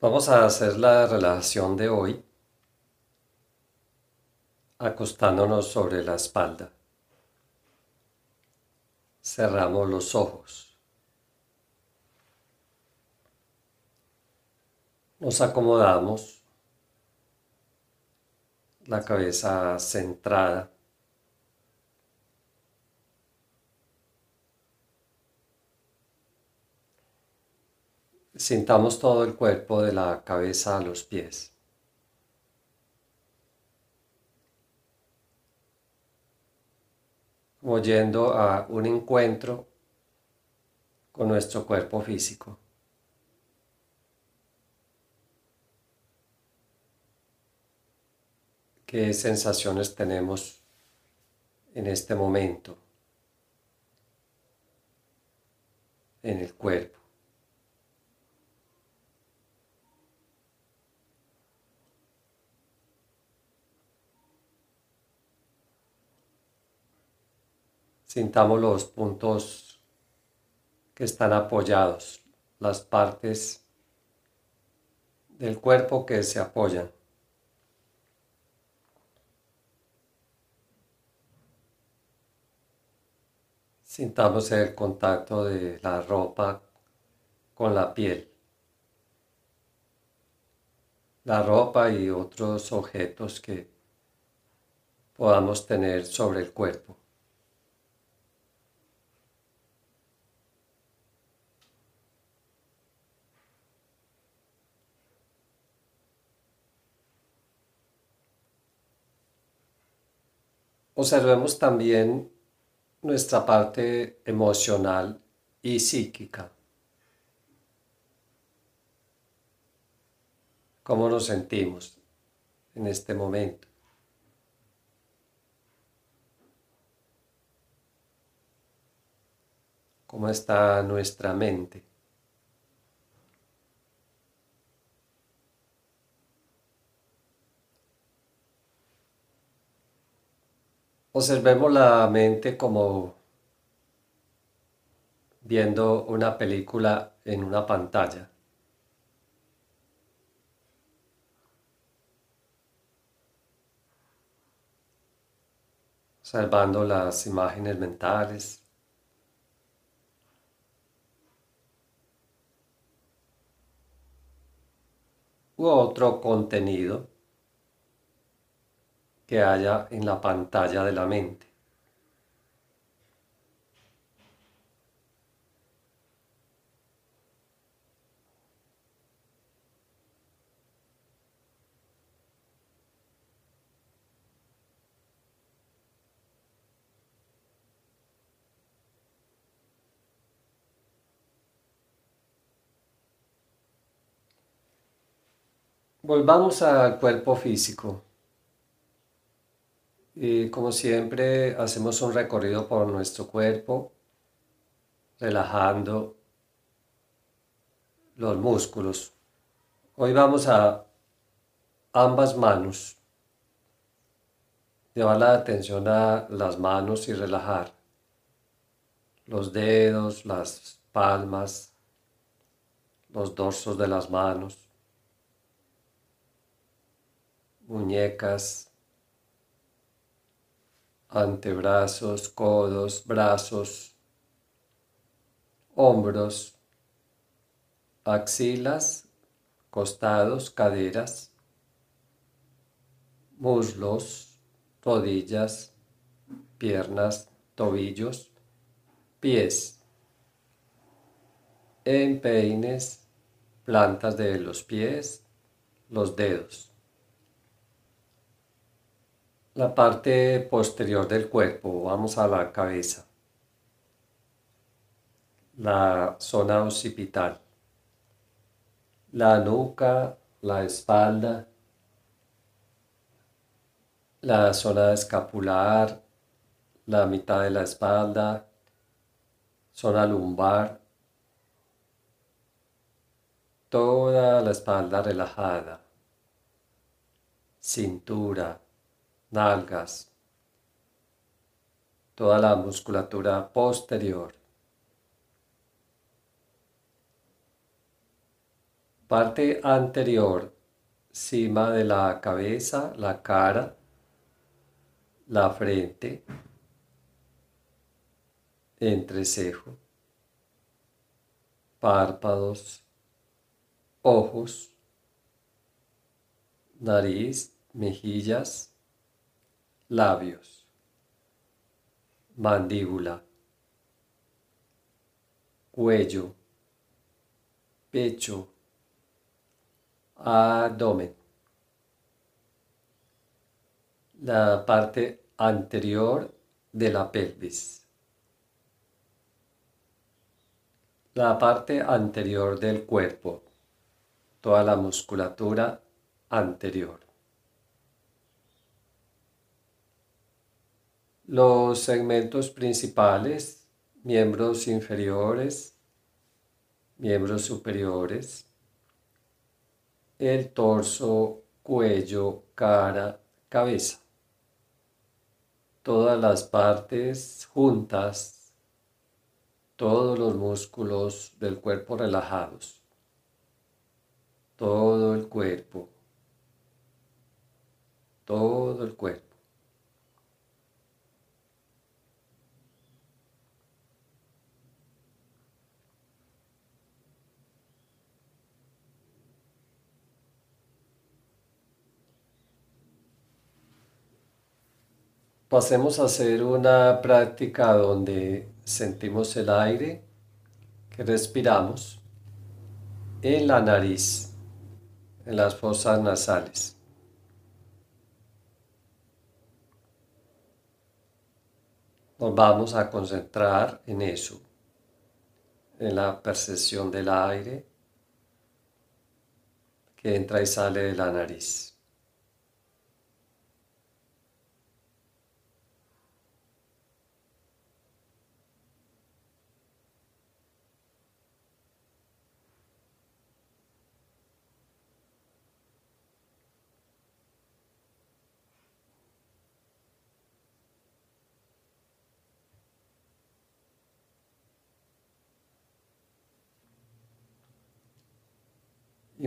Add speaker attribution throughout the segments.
Speaker 1: Vamos a hacer la relajación de hoy acostándonos sobre la espalda. Cerramos los ojos. Nos acomodamos, la cabeza centrada. Sintamos todo el cuerpo de la cabeza a los pies. Como yendo a un encuentro con nuestro cuerpo físico. ¿Qué sensaciones tenemos en este momento en el cuerpo? Sintamos los puntos que están apoyados, las partes del cuerpo que se apoyan. Sintamos el contacto de la ropa con la piel. La ropa y otros objetos que podamos tener sobre el cuerpo. Observemos también nuestra parte emocional y psíquica. ¿Cómo nos sentimos en este momento? ¿Cómo está nuestra mente? Observemos la mente como viendo una película en una pantalla. Observando las imágenes mentales. u otro contenido que haya en la pantalla de la mente. Volvamos al cuerpo físico. Y como siempre, hacemos un recorrido por nuestro cuerpo, relajando los músculos. Hoy vamos a ambas manos. Llevar la atención a las manos y relajar los dedos, las palmas, los dorsos de las manos, muñecas, antebrazos, codos, brazos, hombros, axilas, costados, caderas, muslos, rodillas, piernas, tobillos, pies, empeines, plantas de los pies, los dedos la parte posterior del cuerpo, vamos a la cabeza, la zona occipital, la nuca, la espalda, la zona escapular, la mitad de la espalda, zona lumbar, toda la espalda relajada, cintura, nalgas, toda la musculatura posterior. parte anterior, cima de la cabeza, la cara, la frente, entrecejo, párpados, ojos, nariz, mejillas, labios, mandíbula, cuello, pecho, abdomen. La parte anterior de la pelvis. La parte anterior del cuerpo. Toda la musculatura anterior. Los segmentos principales, miembros inferiores, miembros superiores, el torso, cuello, cara, cabeza. Todas las partes juntas, todos los músculos del cuerpo relajados, todo el cuerpo, todo el cuerpo. Pasemos a hacer una práctica donde sentimos el aire que respiramos en la nariz, en las fosas nasales. Nos vamos a concentrar en eso, en la percepción del aire que entra y sale de la nariz.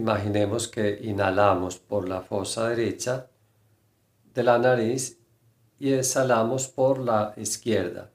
Speaker 1: Imaginemos que inhalamos por la fosa derecha de la nariz y exhalamos por la izquierda.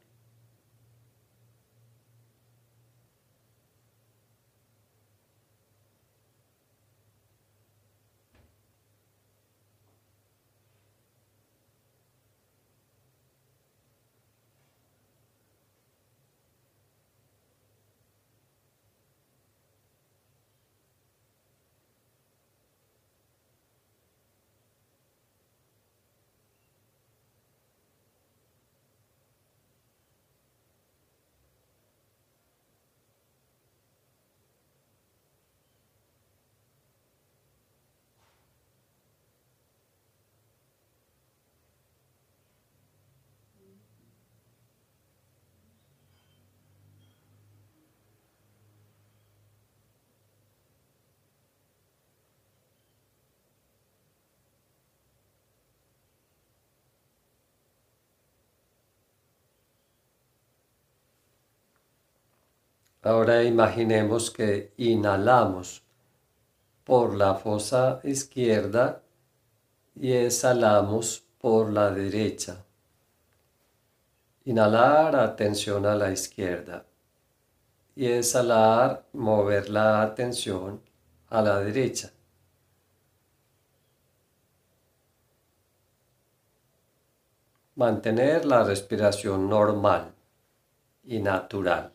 Speaker 1: Ahora imaginemos que inhalamos por la fosa izquierda y exhalamos por la derecha. Inhalar atención a la izquierda y exhalar mover la atención a la derecha. Mantener la respiración normal y natural.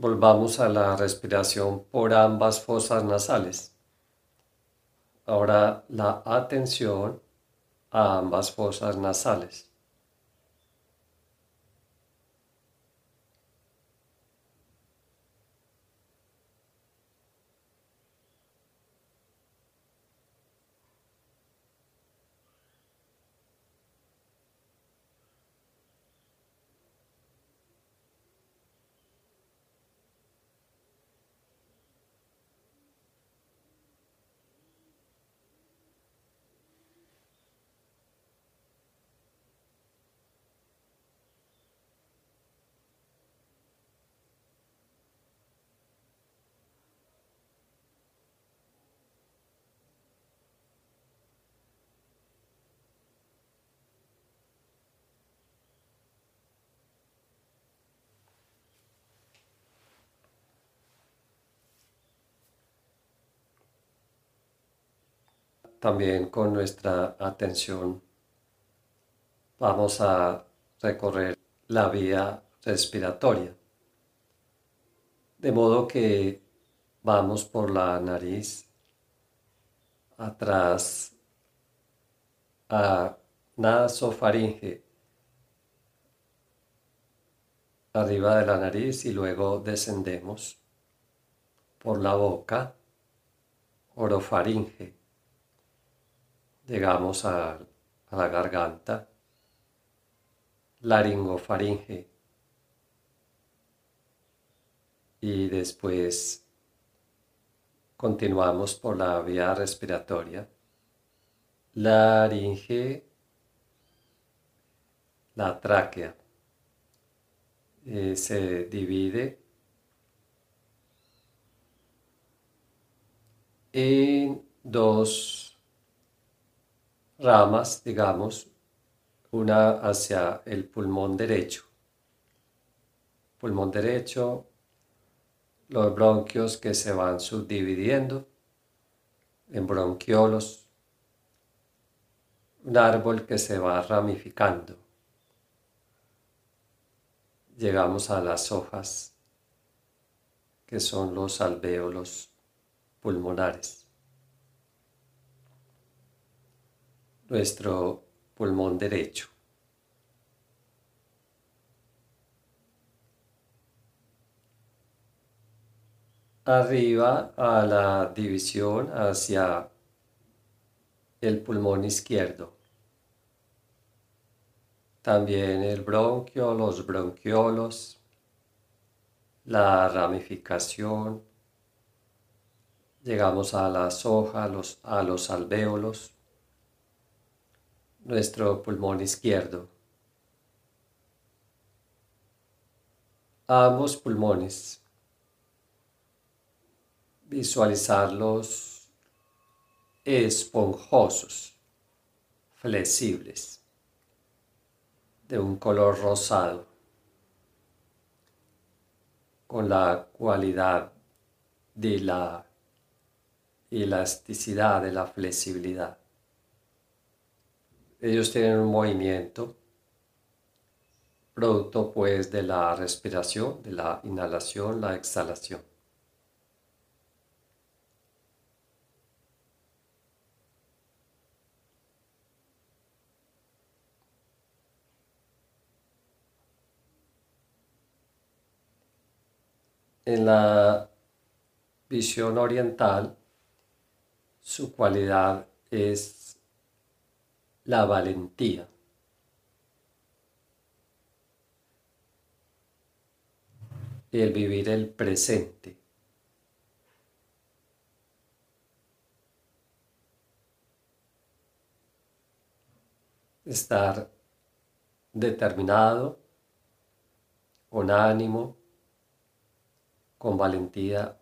Speaker 1: Volvamos a la respiración por ambas fosas nasales. Ahora la atención a ambas fosas nasales. También con nuestra atención vamos a recorrer la vía respiratoria. De modo que vamos por la nariz atrás a nasofaringe arriba de la nariz y luego descendemos por la boca orofaringe llegamos a, la garganta, laringofaringe y después continuamos por la vía respiratoria, laringe, la tráquea. Eh, se divide en dos ramas, digamos, una hacia el pulmón derecho. Pulmón derecho, los bronquios que se van subdividiendo en bronquiolos, un árbol que se va ramificando. Llegamos a las hojas, que son los alvéolos pulmonares. Nuestro pulmón derecho. Arriba a la división hacia el pulmón izquierdo. También el bronquio, los bronquiolos, la ramificación. Llegamos a las hojas, los, a los alvéolos nuestro pulmón izquierdo. Ambos pulmones. Visualizarlos esponjosos, flexibles, de un color rosado, con la cualidad de la elasticidad, de la flexibilidad. Ellos tienen un movimiento producto pues de la respiración, de la inhalación, la exhalación. En la visión oriental, su cualidad es la valentía. El vivir el presente. Estar determinado, con ánimo, con valentía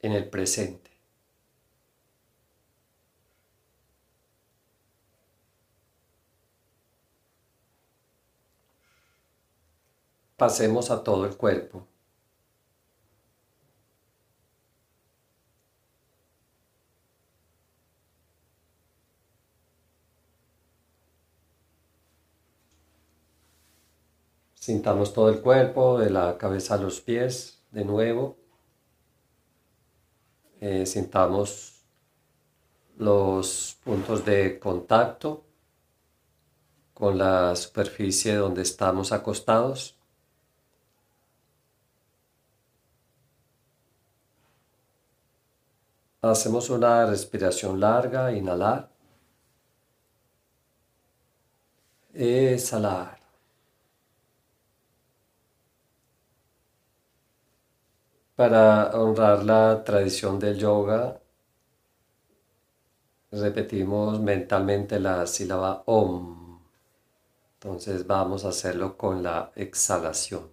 Speaker 1: en el presente. Pasemos a todo el cuerpo. Sintamos todo el cuerpo, de la cabeza a los pies, de nuevo. Eh, sintamos los puntos de contacto con la superficie donde estamos acostados. Hacemos una respiración larga, inhalar, exhalar. Para honrar la tradición del yoga, repetimos mentalmente la sílaba OM. Entonces vamos a hacerlo con la exhalación.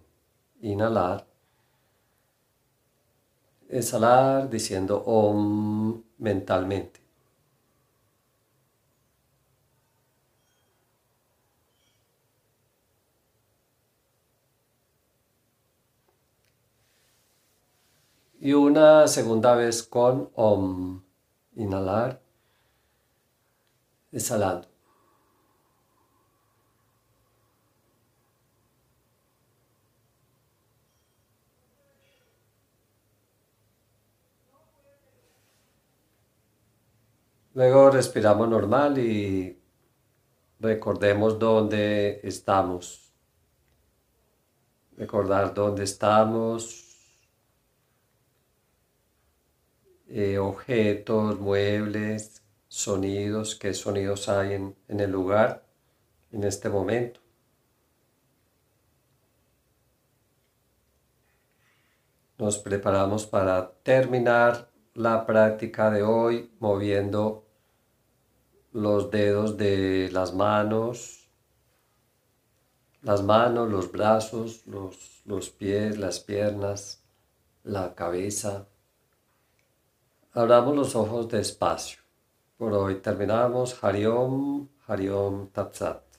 Speaker 1: Inhalar exhalar diciendo Om mentalmente. Y una segunda vez con Om, inhalar, exhalando. Luego respiramos normal y recordemos dónde estamos. Recordar dónde estamos, eh, objetos, muebles, sonidos, qué sonidos hay en, en el lugar en este momento. Nos preparamos para terminar la práctica de hoy moviendo los dedos de las manos, las manos, los brazos, los, los pies, las piernas, la cabeza. Abramos los ojos despacio. Por hoy terminamos. Hariom, Hariom Tatsat.